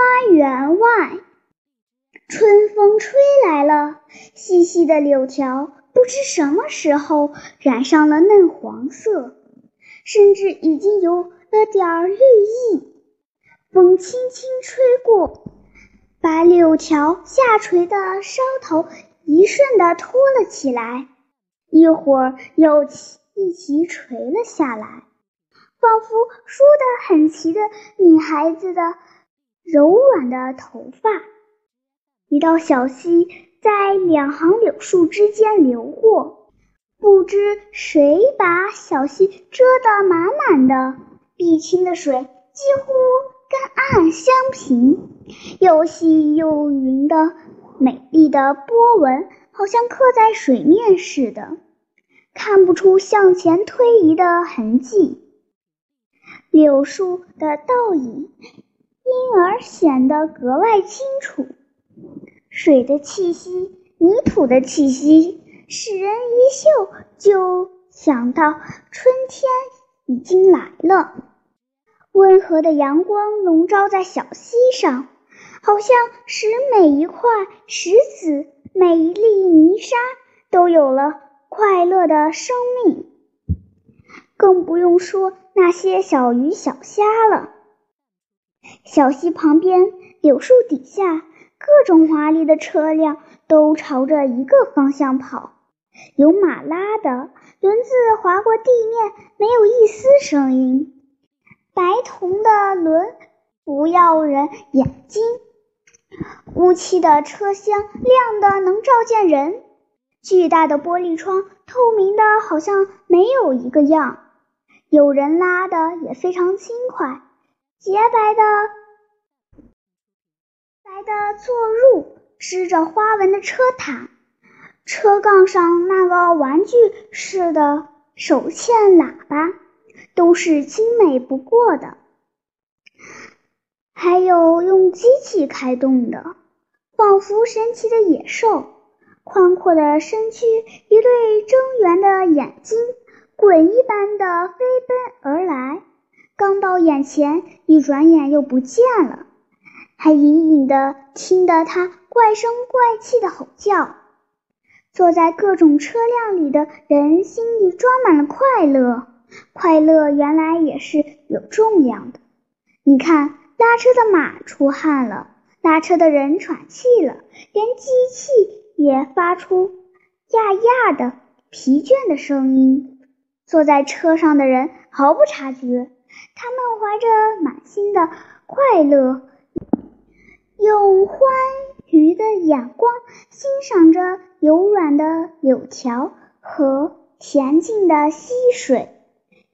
花园外，春风吹来了，细细的柳条不知什么时候染上了嫩黄色，甚至已经有了点儿绿意。风轻轻吹过，把柳条下垂的梢头一瞬地托了起来，一会儿又一齐垂了下来。仿佛梳得很齐的女孩子的柔软的头发，一道小溪在两行柳树之间流过，不知谁把小溪遮得满满的，碧青的水几乎跟岸相平，又细又匀的美丽的波纹，好像刻在水面似的，看不出向前推移的痕迹。柳树的倒影因而显得格外清楚。水的气息，泥土的气息，使人一嗅就想到春天已经来了。温和的阳光笼罩在小溪上，好像使每一块石子、每一粒泥沙都有了快乐的生命。更不用说那些小鱼小虾了。小溪旁边，柳树底下，各种华丽的车辆都朝着一个方向跑，有马拉的，轮子划过地面没有一丝声音，白铜的轮不要人眼睛，乌漆的车厢亮得能照见人，巨大的玻璃窗透明的好像没有一个样。有人拉的也非常轻快，洁白的白的坐入织着花纹的车毯，车杠上那个玩具似的手欠喇叭都是精美不过的，还有用机器开动的，仿佛神奇的野兽，宽阔的身躯，一对睁圆的眼睛。鬼一般的飞奔而来，刚到眼前，一转眼又不见了，还隐隐的听得他怪声怪气的吼叫。坐在各种车辆里的人心里装满了快乐，快乐原来也是有重量的。你看，拉车的马出汗了，拉车的人喘气了，连机器也发出呀呀的疲倦的声音。坐在车上的人毫不察觉，他们怀着满心的快乐，用欢愉的眼光欣赏着柔软的柳条和恬静的溪水，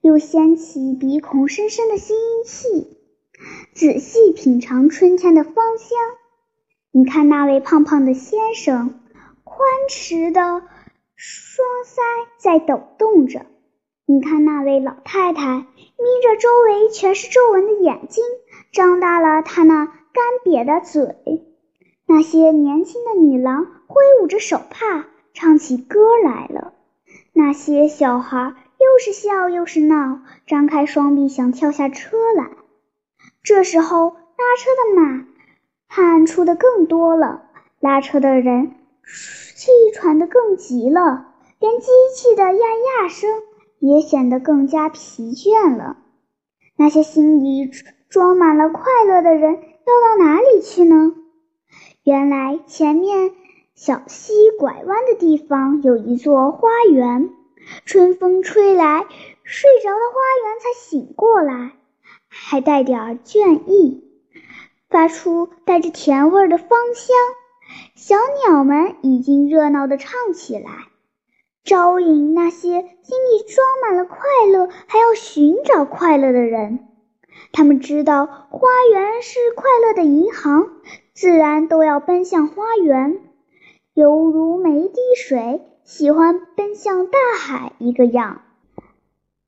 又掀起鼻孔深深的吸气，仔细品尝春天的芳香。你看那位胖胖的先生，宽弛的双腮在抖动着。你看那位老太太，眯着周围全是皱纹的眼睛，张大了她那干瘪的嘴。那些年轻的女郎挥舞着手帕，唱起歌来了。那些小孩又是笑又是闹，张开双臂想跳下车来。这时候，拉车的马汗出的更多了，拉车的人气喘得更急了，连机器的呀呀声。也显得更加疲倦了。那些心里装满了快乐的人要到哪里去呢？原来前面小溪拐弯的地方有一座花园，春风吹来，睡着的花园才醒过来，还带点倦意，发出带着甜味的芳香。小鸟们已经热闹地唱起来。招引那些心里装满了快乐，还要寻找快乐的人。他们知道花园是快乐的银行，自然都要奔向花园，犹如每一滴水喜欢奔向大海一个样。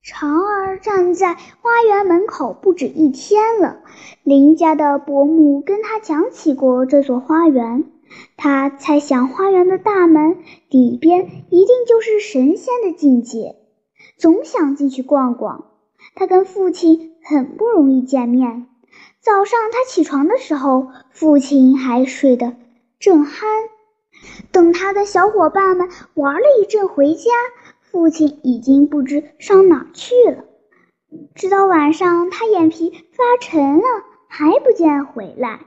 长儿站在花园门口不止一天了，邻家的伯母跟他讲起过这座花园。他猜想，花园的大门里边一定就是神仙的境界，总想进去逛逛。他跟父亲很不容易见面，早上他起床的时候，父亲还睡得正酣。等他的小伙伴们玩了一阵回家，父亲已经不知上哪去了。直到晚上，他眼皮发沉了，还不见回来，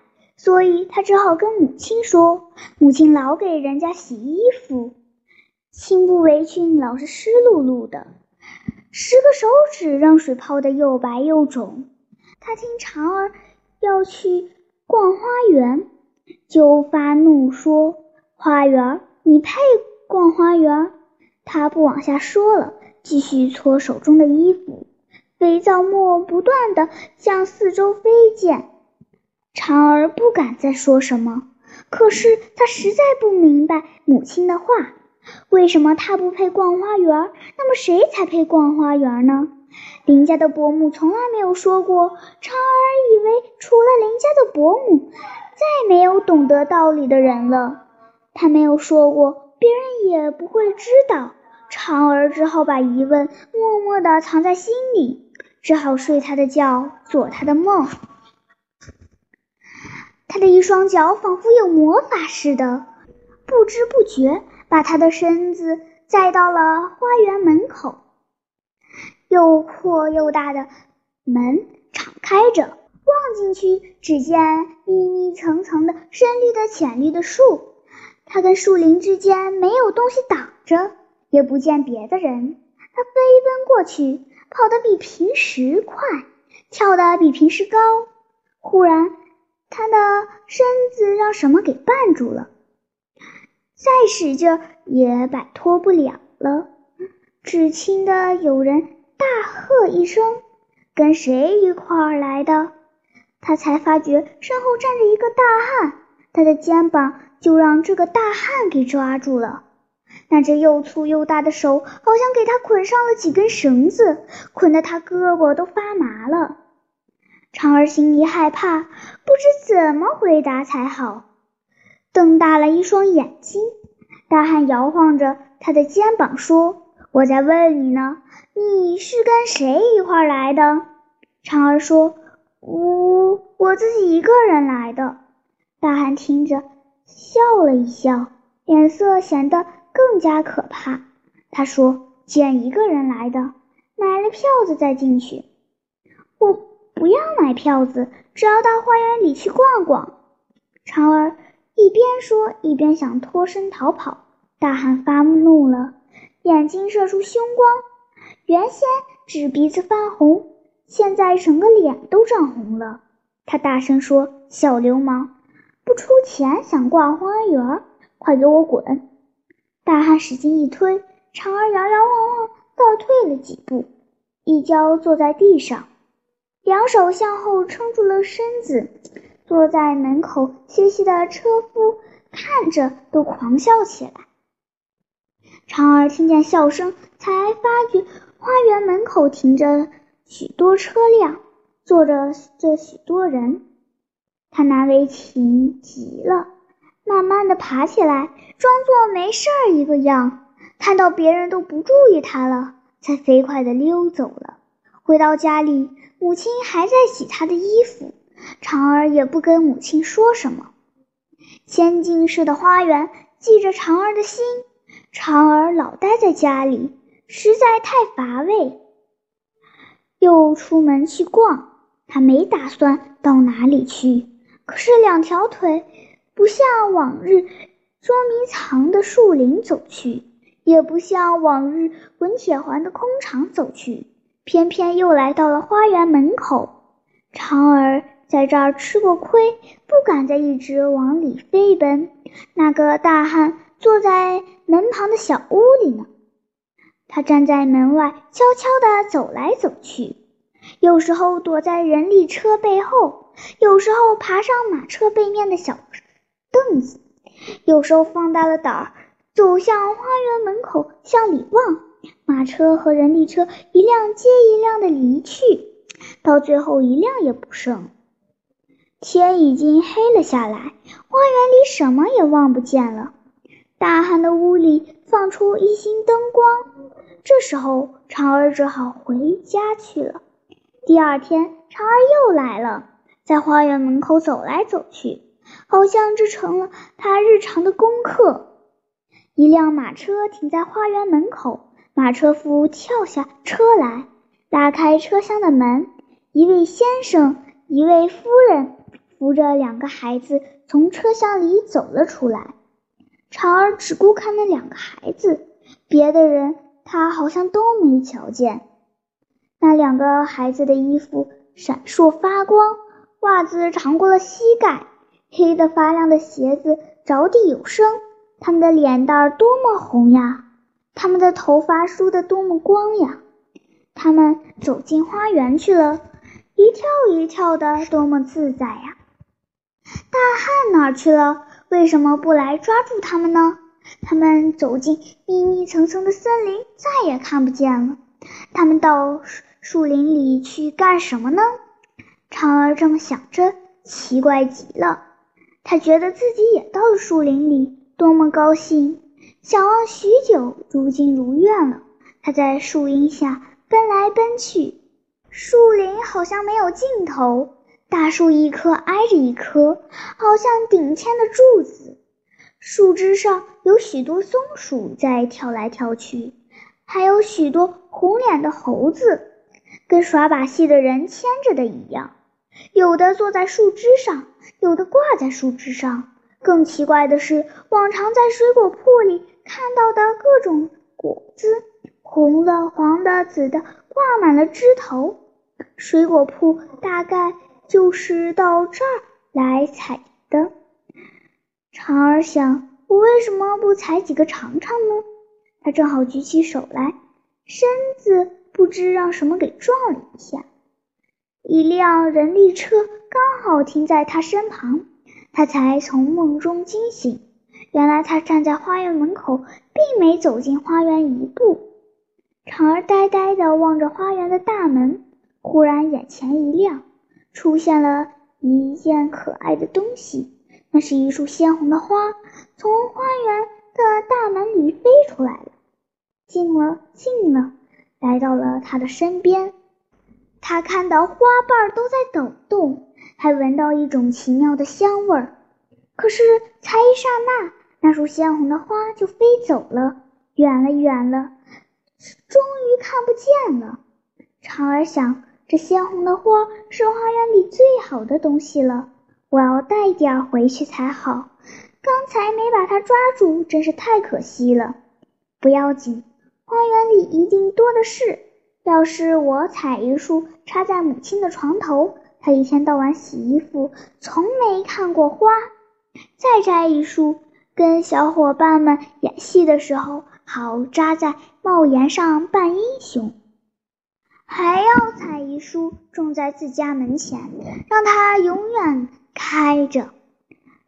所以他只好跟母亲说：“母亲老给人家洗衣服，青布围裙老是湿漉漉的，十个手指让水泡得又白又肿。”他听长儿要去逛花园，就发怒说。花园，你配逛花园？他不往下说了，继续搓手中的衣服，肥皂沫不断的向四周飞溅。长儿不敢再说什么，可是他实在不明白母亲的话，为什么他不配逛花园？那么谁才配逛花园呢？林家的伯母从来没有说过。长儿以为除了林家的伯母，再没有懂得道理的人了。他没有说过，别人也不会知道。长儿只好把疑问默默地藏在心里，只好睡他的觉，做他的梦。他的一双脚仿佛有魔法似的，不知不觉把他的身子载到了花园门口。又阔又大的门敞开着，望进去，只见密密层层的深绿的浅绿的树。他跟树林之间没有东西挡着，也不见别的人。他飞奔过去，跑得比平时快，跳得比平时高。忽然，他的身子让什么给绊住了，再使劲也摆脱不了了。只听得有人大喝一声：“跟谁一块儿来的？”他才发觉身后站着一个大汉，他的肩膀。就让这个大汉给抓住了，那只又粗又大的手好像给他捆上了几根绳子，捆得他胳膊都发麻了。长儿心里害怕，不知怎么回答才好，瞪大了一双眼睛。大汉摇晃着他的肩膀说：“我在问你呢，你是跟谁一块来的？”长儿说：“我我自己一个人来的。”大汉听着。笑了一笑，脸色显得更加可怕。他说：“捡一个人来的，买了票子再进去。”我不要买票子，只要到花园里去逛逛。长儿一边说，一边想脱身逃跑。大汉发怒了，眼睛射出凶光，原先只鼻子发红，现在整个脸都涨红了。他大声说：“小流氓！”不出钱想逛花园，快给我滚！大汉使劲一推，长儿摇摇晃晃倒退了几步，一跤坐在地上，两手向后撑住了身子。坐在门口歇息的车夫看着都狂笑起来。长儿听见笑声，才发觉花园门口停着许多车辆，坐着这许多人。他难为情极了，慢慢的爬起来，装作没事儿一个样。看到别人都不注意他了，才飞快的溜走了。回到家里，母亲还在洗他的衣服，长儿也不跟母亲说什么。仙境式的花园系着长儿的心，长儿老待在家里，实在太乏味，又出门去逛。他没打算到哪里去。可是两条腿不像往日捉迷藏的树林走去，也不像往日滚铁环的空场走去，偏偏又来到了花园门口。长儿在这儿吃过亏，不敢再一直往里飞奔。那个大汉坐在门旁的小屋里呢，他站在门外悄悄地走来走去，有时候躲在人力车背后。有时候爬上马车背面的小凳子，有时候放大了胆儿走向花园门口向里望。马车和人力车一辆接一辆的离去，到最后一辆也不剩。天已经黑了下来，花园里什么也望不见了。大汉的屋里放出一星灯光，这时候长儿只好回家去了。第二天，长儿又来了。在花园门口走来走去，好像这成了他日常的功课。一辆马车停在花园门口，马车夫跳下车来，拉开车厢的门。一位先生，一位夫人扶着两个孩子从车厢里走了出来。长儿只顾看那两个孩子，别的人他好像都没瞧见。那两个孩子的衣服闪烁发光，袜子长过了膝盖，黑得发亮的鞋子着地有声。他们的脸蛋儿多么红呀！他们的头发梳得多么光呀！他们走进花园去了，一跳一跳的，多么自在呀！大汉哪儿去了？为什么不来抓住他们呢？他们走进密密层层的森林，再也看不见了。他们到树林里去干什么呢？嫦儿这么想着，奇怪极了。他觉得自己也到了树林里。多么高兴！想望许久，如今如愿了。他在树荫下奔来奔去，树林好像没有尽头，大树一棵挨着一棵，好像顶天的柱子。树枝上有许多松鼠在跳来跳去，还有许多红脸的猴子，跟耍把戏的人牵着的一样。有的坐在树枝上，有的挂在树枝上。更奇怪的是，往常在水果铺里看到的各种果子，红的、黄的、紫的，挂满了枝头。水果铺大概就是到这儿来采的。长儿想，我为什么不采几个尝尝呢？他正好举起手来，身子不知让什么给撞了一下，一辆人力车刚好停在他身旁。他才从梦中惊醒，原来他站在花园门口，并没走进花园一步。长儿呆呆地望着花园的大门，忽然眼前一亮，出现了一件可爱的东西，那是一束鲜红的花，从花园的大门里飞出来了，近了，近了，来到了他的身边。他看到花瓣都在抖动。还闻到一种奇妙的香味儿，可是才一刹那，那束鲜红的花就飞走了，远了远了，终于看不见了。长儿想，这鲜红的花是花园里最好的东西了，我要带点回去才好。刚才没把它抓住，真是太可惜了。不要紧，花园里一定多的是。要是我采一束，插在母亲的床头。她一天到晚洗衣服，从没看过花。再摘一束，跟小伙伴们演戏的时候，好扎在帽檐上扮英雄。还要采一束，种在自家门前，让它永远开着。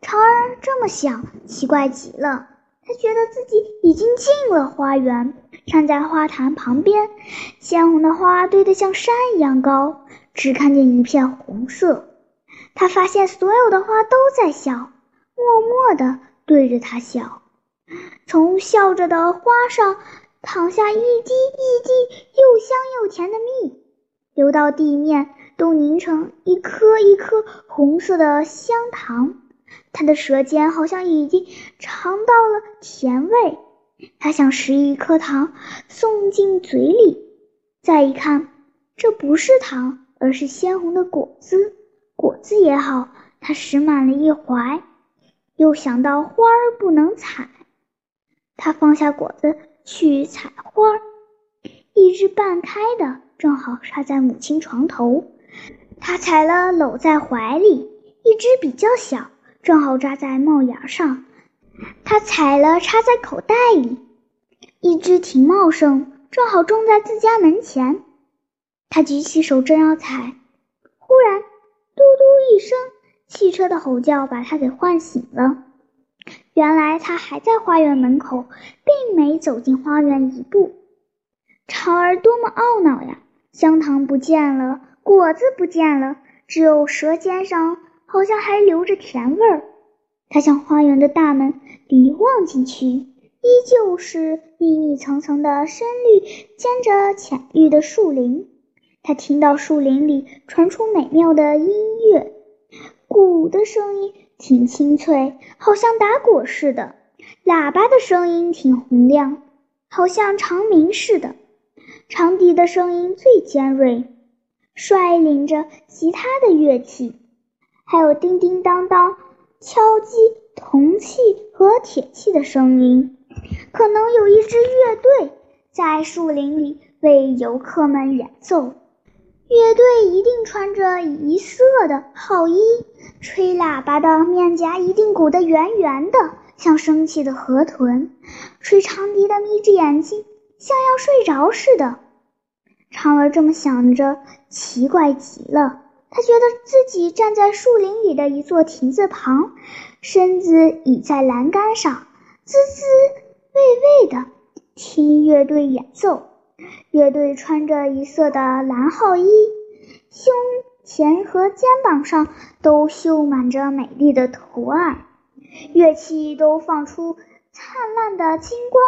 长儿这么想，奇怪极了。他觉得自己已经进了花园，站在花坛旁边，鲜红的花堆得像山一样高。只看见一片红色，他发现所有的花都在笑，默默地对着他笑。从笑着的花上淌下一滴一滴又香又甜的蜜，流到地面，都凝成一颗一颗红色的香糖。他的舌尖好像已经尝到了甜味，他想拾一颗糖送进嘴里，再一看，这不是糖。而是鲜红的果子，果子也好，他拾满了一怀。又想到花儿不能采，他放下果子去采花儿。一只半开的，正好插在母亲床头，他采了，搂在怀里；一只比较小，正好扎在帽檐上，他采了，插在口袋里；一只挺茂盛，正好种在自家门前。他举起手正要采，忽然“嘟嘟”一声，汽车的吼叫把他给唤醒了。原来他还在花园门口，并没走进花园一步。长儿多么懊恼呀！香糖不见了，果子不见了，只有舌尖上好像还留着甜味儿。他向花园的大门里望进去，依旧是密密层层的深绿，兼着浅绿的树林。他听到树林里传出美妙的音乐，鼓的声音挺清脆，好像打鼓似的；喇叭的声音挺洪亮，好像长鸣似的；长笛的声音最尖锐，率领着其他的乐器，还有叮叮当当敲击铜器和铁器的声音。可能有一支乐队在树林里为游客们演奏。乐队一定穿着一色的号衣，吹喇叭的面颊一定鼓得圆圆的，像生气的河豚；吹长笛的眯着眼睛，像要睡着似的。长儿这么想着，奇怪极了。他觉得自己站在树林里的一座亭子旁，身子倚在栏杆上，滋滋喂喂的听乐队演奏。乐队穿着一色的蓝号衣，胸前和肩膀上都绣满着美丽的图案，乐器都放出灿烂的金光，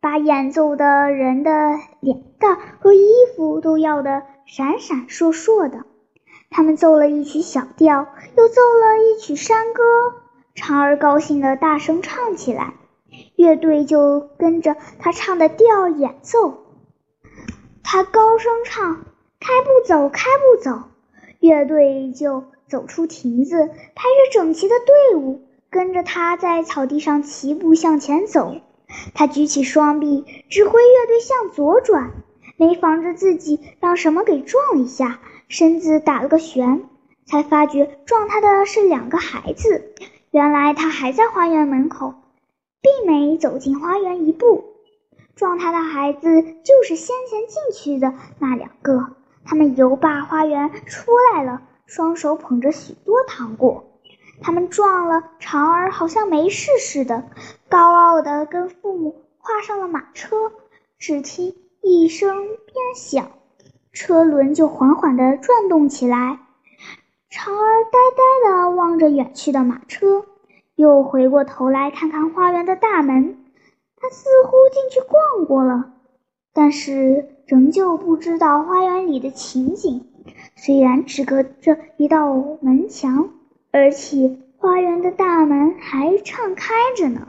把演奏的人的脸蛋和衣服都耀得闪闪烁烁的。他们奏了一曲小调，又奏了一曲山歌，长儿高兴地大声唱起来，乐队就跟着他唱的调演奏。他高声唱：“开步走，开步走。”乐队就走出亭子，排着整齐的队伍，跟着他在草地上齐步向前走。他举起双臂，指挥乐队向左转，没防着自己让什么给撞一下，身子打了个旋，才发觉撞他的是两个孩子。原来他还在花园门口，并没走进花园一步。撞他的孩子就是先前进去的那两个，他们游罢花园出来了，双手捧着许多糖果。他们撞了长儿，好像没事似的，高傲的跟父母跨上了马车。只听一声鞭响，车轮就缓缓地转动起来。长儿呆呆地望着远去的马车，又回过头来看看花园的大门。他似乎进去逛过了，但是仍旧不知道花园里的情景。虽然只隔着一道门墙，而且花园的大门还敞开着呢。